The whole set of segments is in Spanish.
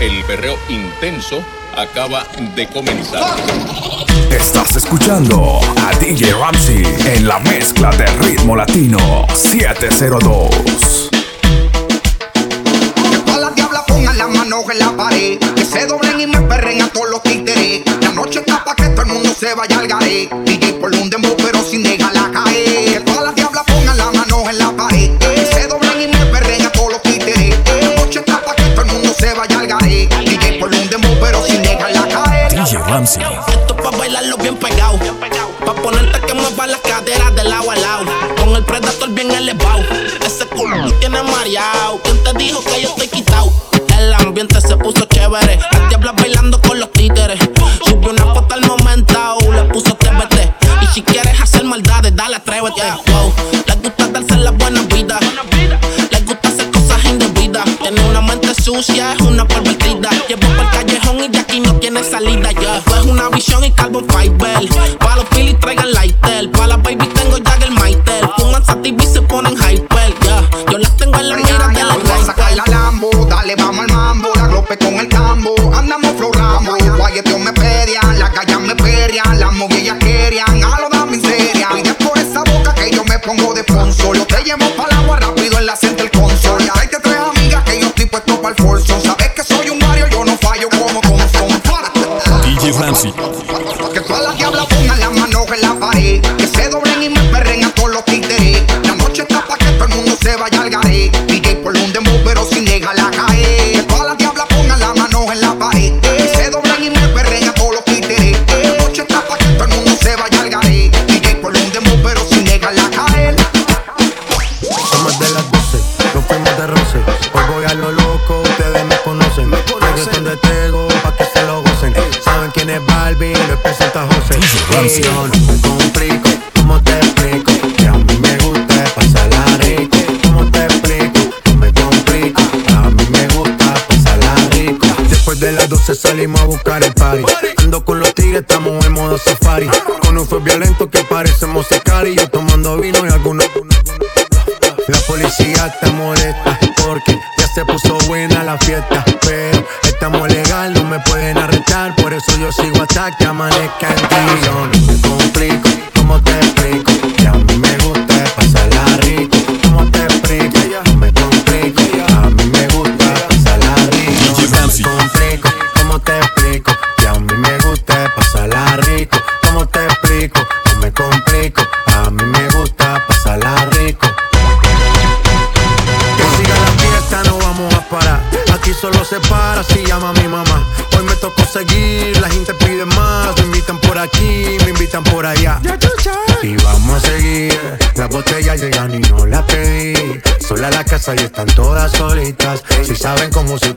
el berreo intenso acaba de comenzar. Estás escuchando a DJ Ramsey en la mezcla de ritmo latino 702. Que todas las diablas pongan las manos en la pared. Que se doblen y me perren a todos los títeres. La noche está para que todo el mundo se vaya al garé. DJ por un dembow pero sin dejarla caer. Ramsey. Esto pa' bailarlo bien pegado. Pa' ponerte que mueva las caderas de lado a lado. Con el predator bien elevado. Ese culo tiene mareado. ¿Quién te dijo que yo estoy quitado? El ambiente se puso chévere. Las diablas bailando con los títeres. Subió una foto al momento, Le puso TBT. Y si quieres hacer maldades, dale, atrévete. Wow. Les gusta darse la buena vida. Les gusta hacer cosas indebidas. Tiene una sucia es una pervertida. Llevo por el callejón y de aquí no tiene salida. Yo yeah. es una visión y carbon fiber. Pa' los Philly traigan lighter. Pa' las baby tengo ya el Maitel. Fuman sativa y se ponen hyper. Yeah. Yo las tengo en la mira de la Vamos a sacar la Lambo. Dale, vamos al mambo. La glope con el tambo. I'm down saben cómo se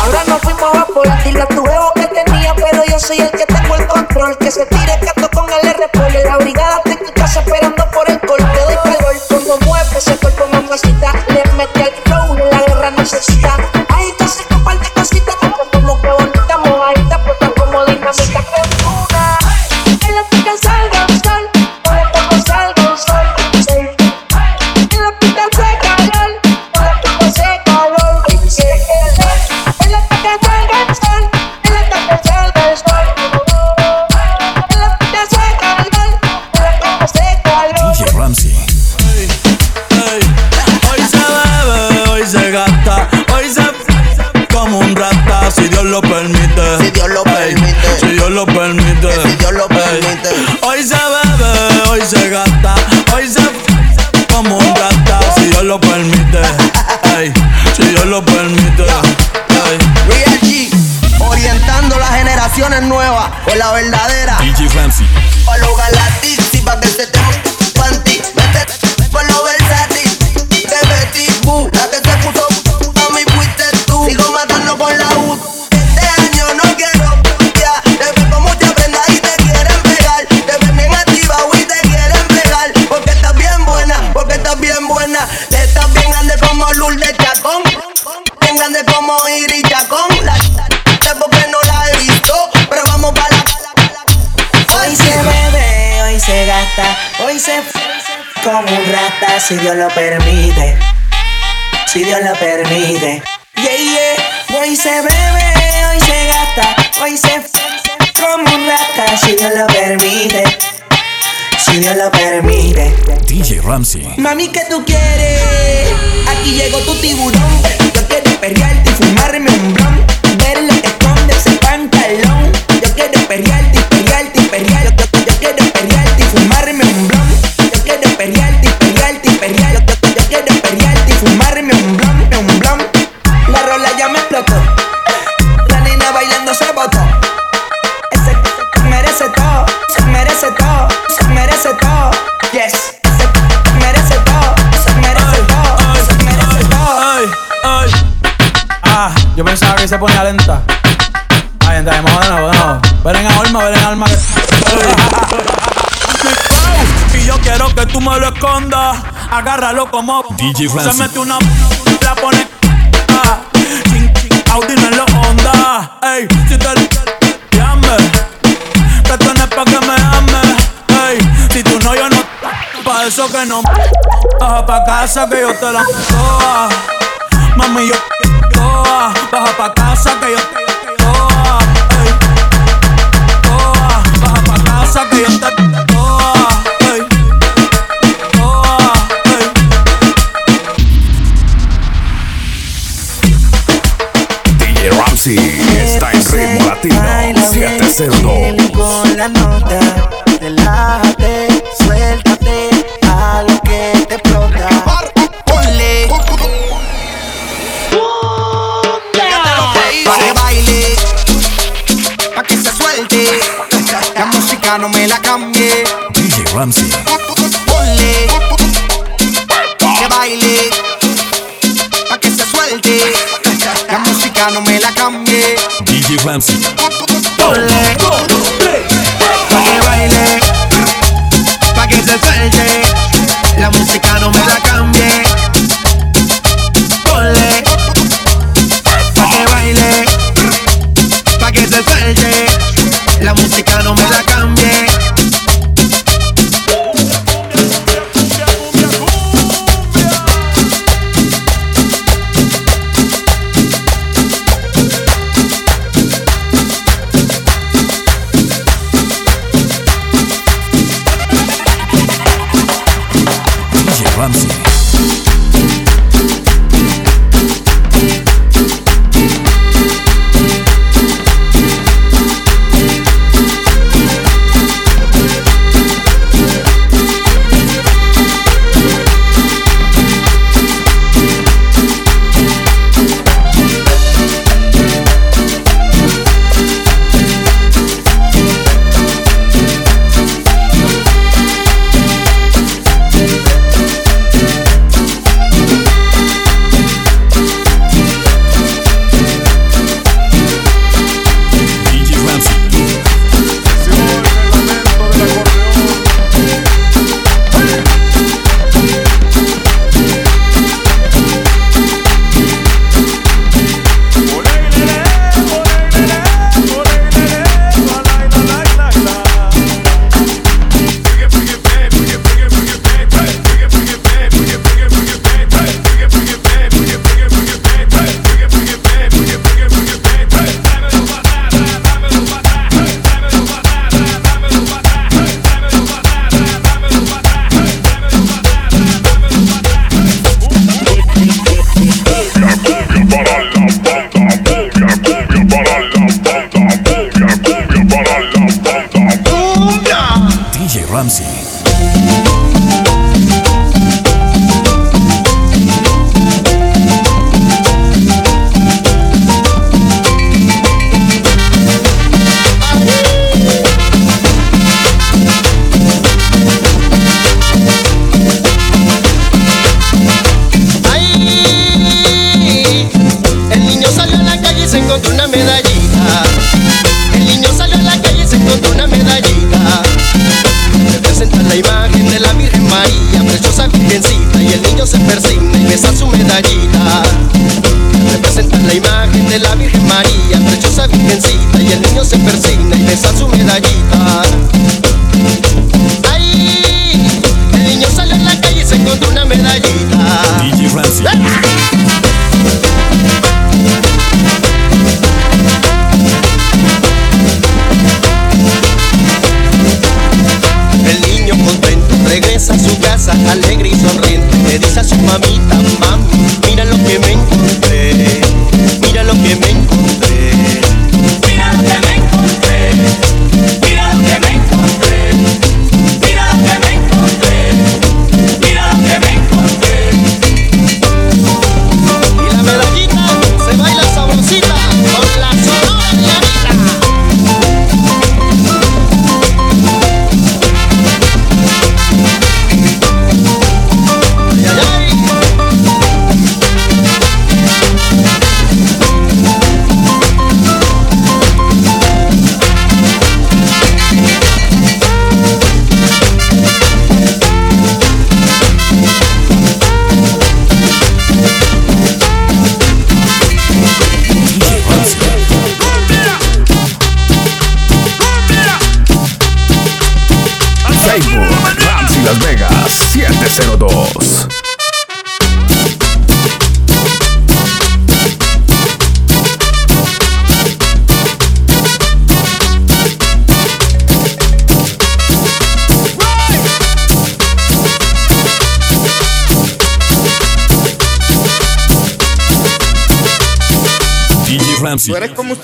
Ahora nos fuimos a por dile a tu huevo que tenía, pero yo soy el que tengo el control. Que se tire gato si Dios lo permite. Si Dios lo permite. Yeah, yeah. Hoy se bebe, hoy se gasta, hoy se como un rata si Dios lo permite. Si Dios lo permite. DJ Ramsey. Mami, ¿qué tú quieres? Aquí llegó tu tiburón. Yo quiero perrearte y fumarme un blon. Ver lo que esconde ese pantalón. Yo quiero perrearte y perrearte y perrear. Yo, yo, yo quiero perrearte y fumarme un blon. Yo quiero perrearte y perrearte perrear. Yo, yo, yo quiero perrearte y fumarme un blon, un blon. La rola ya me explotó. La nena bailando se botó. Ese se merece todo, se merece todo, se merece todo. Yes, se merece todo, se merece todo, se merece todo. Ay, ay. Ah, yo pensaba que se ponía lenta. Ay, vamos de nuevo, de nuevo. Ven en alma, ven en alma. Tú me lo escondas. Agárralo como. DJ Se mete una. La pone. Ching, ching, Audi no lo onda. Ey, si te llame. Que esto no es pa' que me ames. Ey, si tú no, yo no. Pa' eso que no. Baja pa' casa que yo te la toa. Mami, yo toa. Baja pa' casa que yo te 702. Con la nota, relájate, suéltate, a lo que te explota. Ponle. Pa' que baile, pa' que se suelte. La música no me la cambie. DJ Ramsey. Ponle, que baile, pa' que se suelte. La música no me la cambie. DJ Ramsey. Pa' que baile, pa' que se suelte. La música no me la Ramsey. Tú como un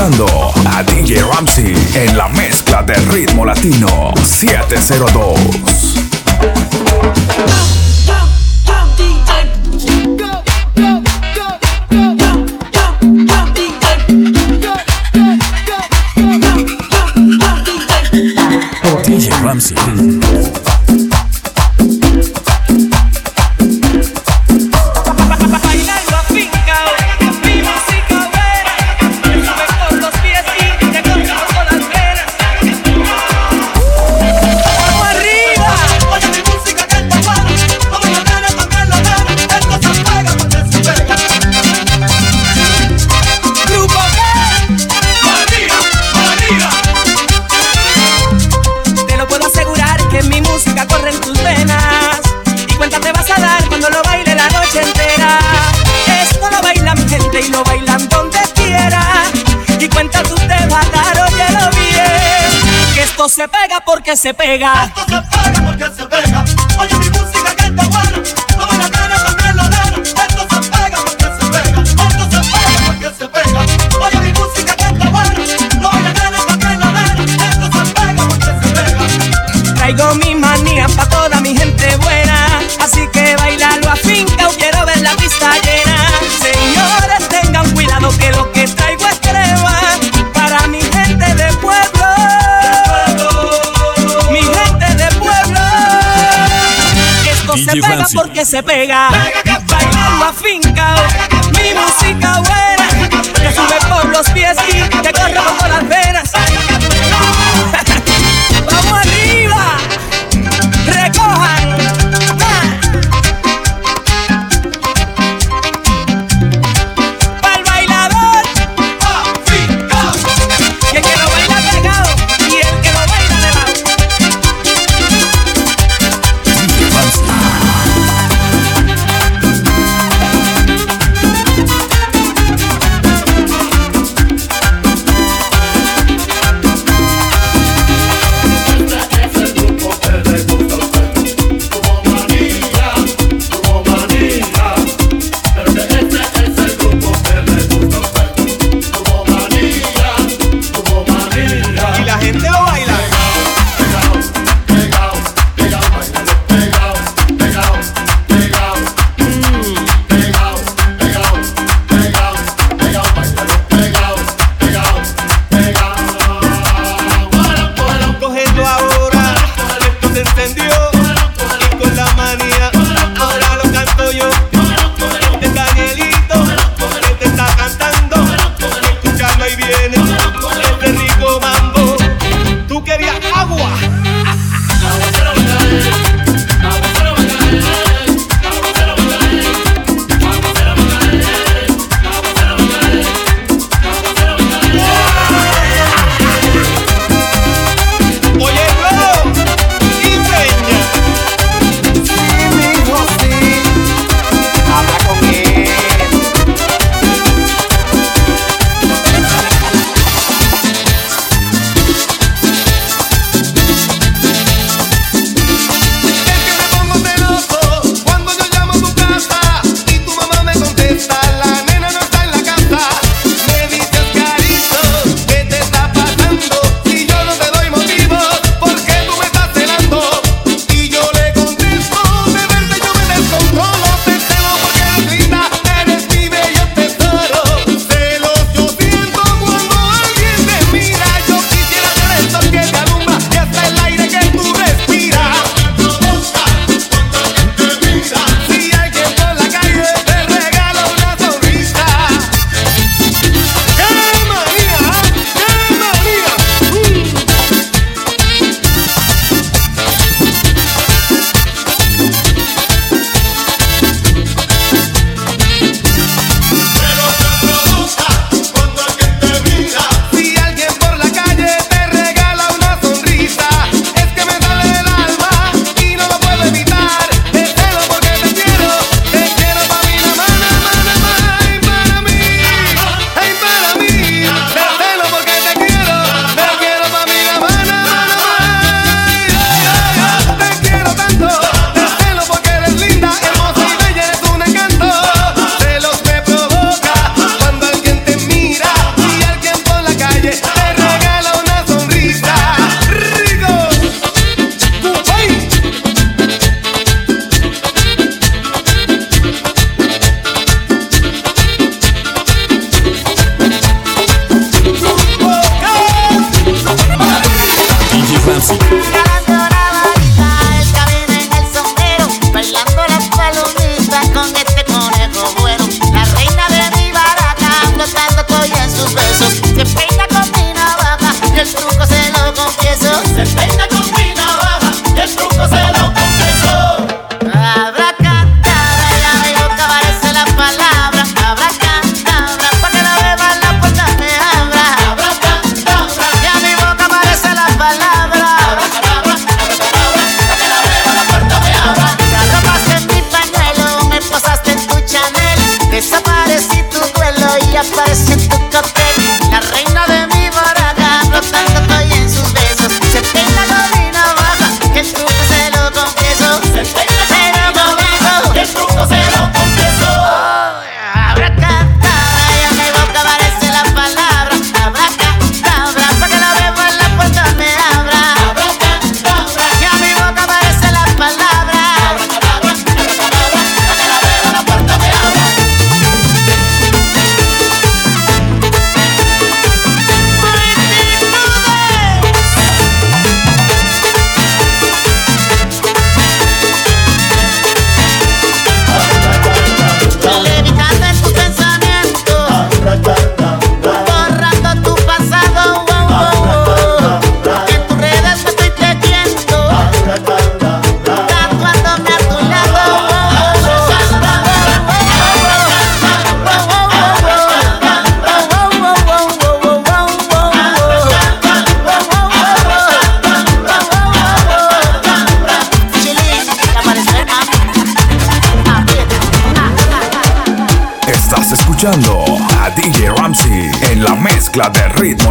escuchando a DJ Ramsey en la mezcla de ritmo latino 702. se pega. Se pega.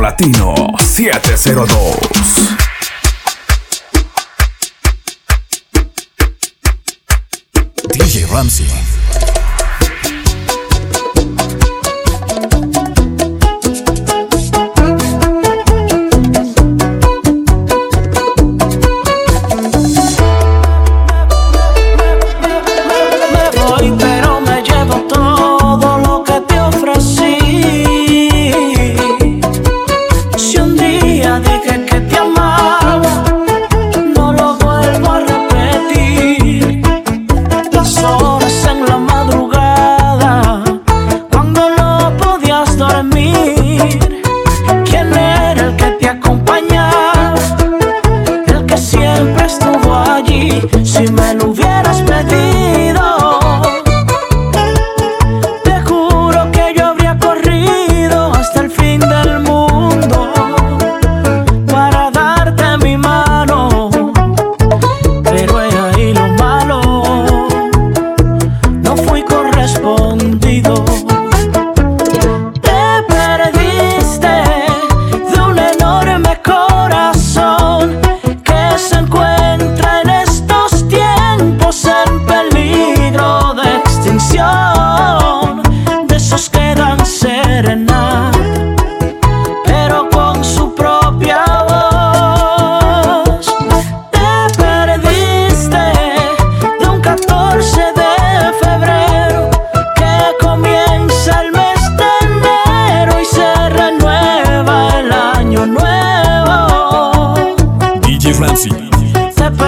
Latino 702. DJ Ramsey.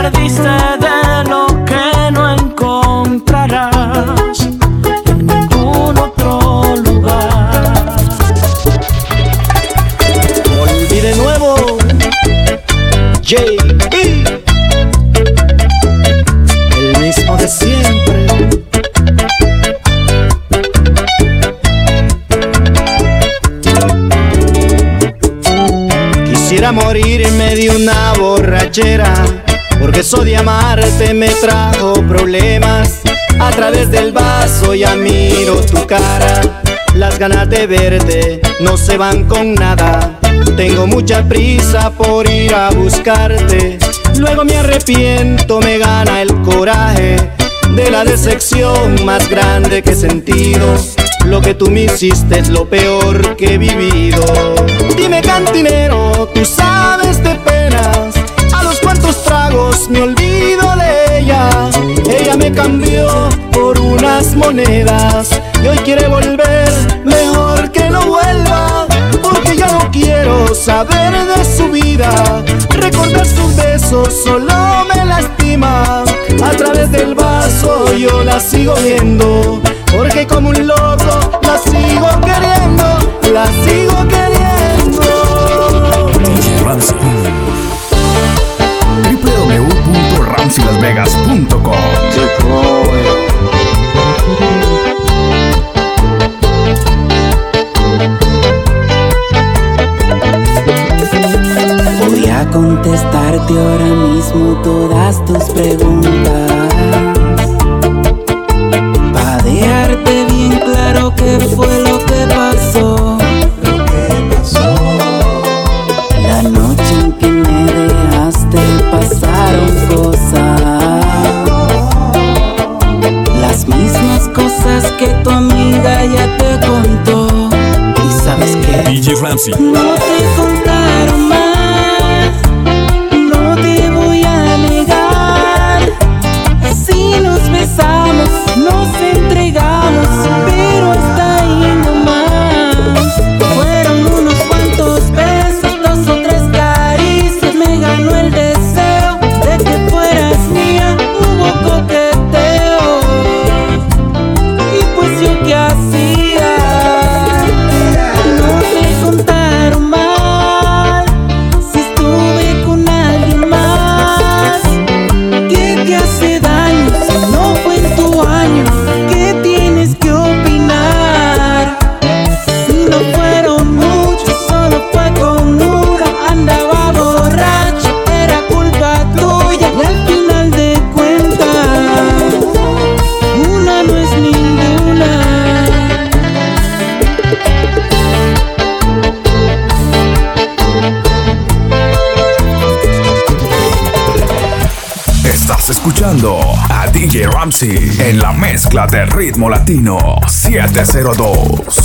Perdiste de lo que no encontrarás en ningún otro lugar. Volví de nuevo. JB. El mismo de siempre. Quisiera morirme de una borrachera, porque eso de amarte me trajo problemas. A través del vaso ya miro tu cara, las ganas de verte no se van con nada. Tengo mucha prisa por ir a buscarte, luego me arrepiento, me gana el coraje de la decepción más grande que he sentido. Lo que tú me hiciste es lo peor que he vivido. Dime cantinero, tú sabes de penas. Me olvido de ella. Ella me cambió por unas monedas y hoy quiere volver. Mejor que no vuelva, porque ya no quiero saber de su vida. Recordar sus besos solo me lastima. A través del vaso yo la sigo viendo. Porque como un loco la sigo queriendo, la sigo www.ramseylasvegas.com Voy a contestarte ahora mismo todas tus preguntas. Ramsey en la mezcla de ritmo latino 702.